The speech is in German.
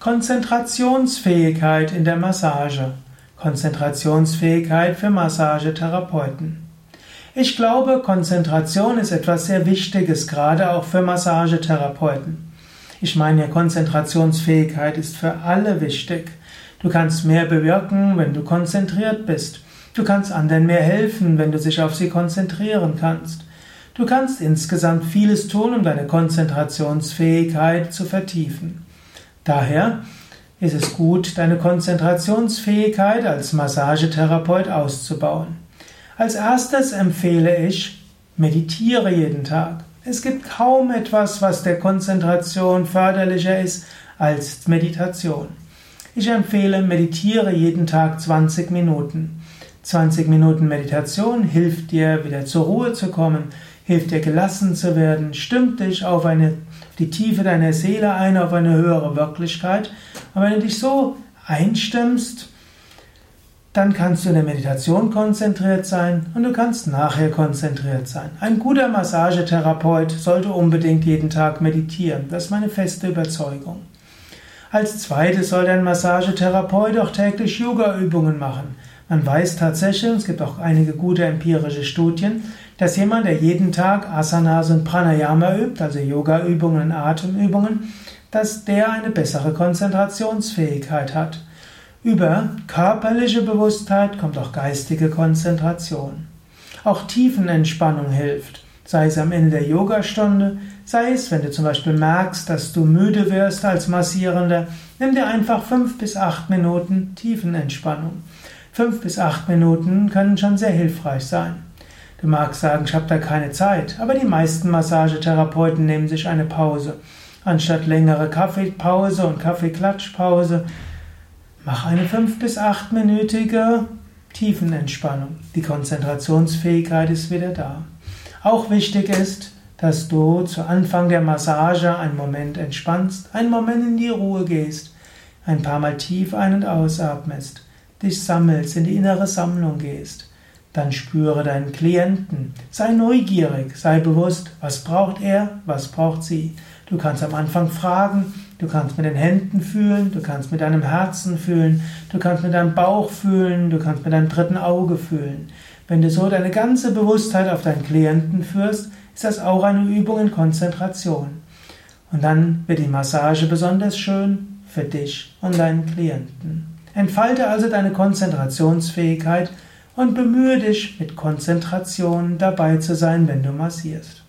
Konzentrationsfähigkeit in der Massage. Konzentrationsfähigkeit für Massagetherapeuten. Ich glaube, Konzentration ist etwas sehr Wichtiges, gerade auch für Massagetherapeuten. Ich meine, Konzentrationsfähigkeit ist für alle wichtig. Du kannst mehr bewirken, wenn du konzentriert bist. Du kannst anderen mehr helfen, wenn du dich auf sie konzentrieren kannst. Du kannst insgesamt vieles tun, um deine Konzentrationsfähigkeit zu vertiefen. Daher ist es gut, deine Konzentrationsfähigkeit als Massagetherapeut auszubauen. Als erstes empfehle ich, meditiere jeden Tag. Es gibt kaum etwas, was der Konzentration förderlicher ist als Meditation. Ich empfehle, meditiere jeden Tag 20 Minuten. 20 Minuten Meditation hilft dir, wieder zur Ruhe zu kommen, hilft dir gelassen zu werden, stimmt dich auf eine die Tiefe deiner Seele ein, auf eine höhere Wirklichkeit. Und wenn du dich so einstimmst, dann kannst du in der Meditation konzentriert sein und du kannst nachher konzentriert sein. Ein guter Massagetherapeut sollte unbedingt jeden Tag meditieren. Das ist meine feste Überzeugung. Als zweites soll ein Massagetherapeut auch täglich Yoga-Übungen machen. Man weiß tatsächlich, es gibt auch einige gute empirische Studien, dass jemand, der jeden Tag Asanas und Pranayama übt, also Yoga-Übungen und Atemübungen, dass der eine bessere Konzentrationsfähigkeit hat. Über körperliche Bewusstheit kommt auch geistige Konzentration. Auch Tiefenentspannung hilft, sei es am Ende der Yogastunde, sei es, wenn du zum Beispiel merkst, dass du müde wirst als Massierender, nimm dir einfach fünf bis acht Minuten Tiefenentspannung. Fünf bis acht Minuten können schon sehr hilfreich sein. Du magst sagen, ich habe da keine Zeit, aber die meisten Massagetherapeuten nehmen sich eine Pause. Anstatt längere Kaffeepause und Kaffeeklatschpause, mach eine fünf bis achtminütige Tiefenentspannung. Die Konzentrationsfähigkeit ist wieder da. Auch wichtig ist, dass du zu Anfang der Massage einen Moment entspannst, einen Moment in die Ruhe gehst, ein paar Mal tief ein- und ausatmest, dich sammelst, in die innere Sammlung gehst. Dann spüre deinen Klienten. Sei neugierig, sei bewusst, was braucht er, was braucht sie. Du kannst am Anfang fragen, du kannst mit den Händen fühlen, du kannst mit deinem Herzen fühlen, du kannst mit deinem Bauch fühlen, du kannst mit deinem dritten Auge fühlen. Wenn du so deine ganze Bewusstheit auf deinen Klienten führst, ist das auch eine Übung in Konzentration. Und dann wird die Massage besonders schön für dich und deinen Klienten. Entfalte also deine Konzentrationsfähigkeit und bemühe dich mit Konzentration dabei zu sein, wenn du massierst.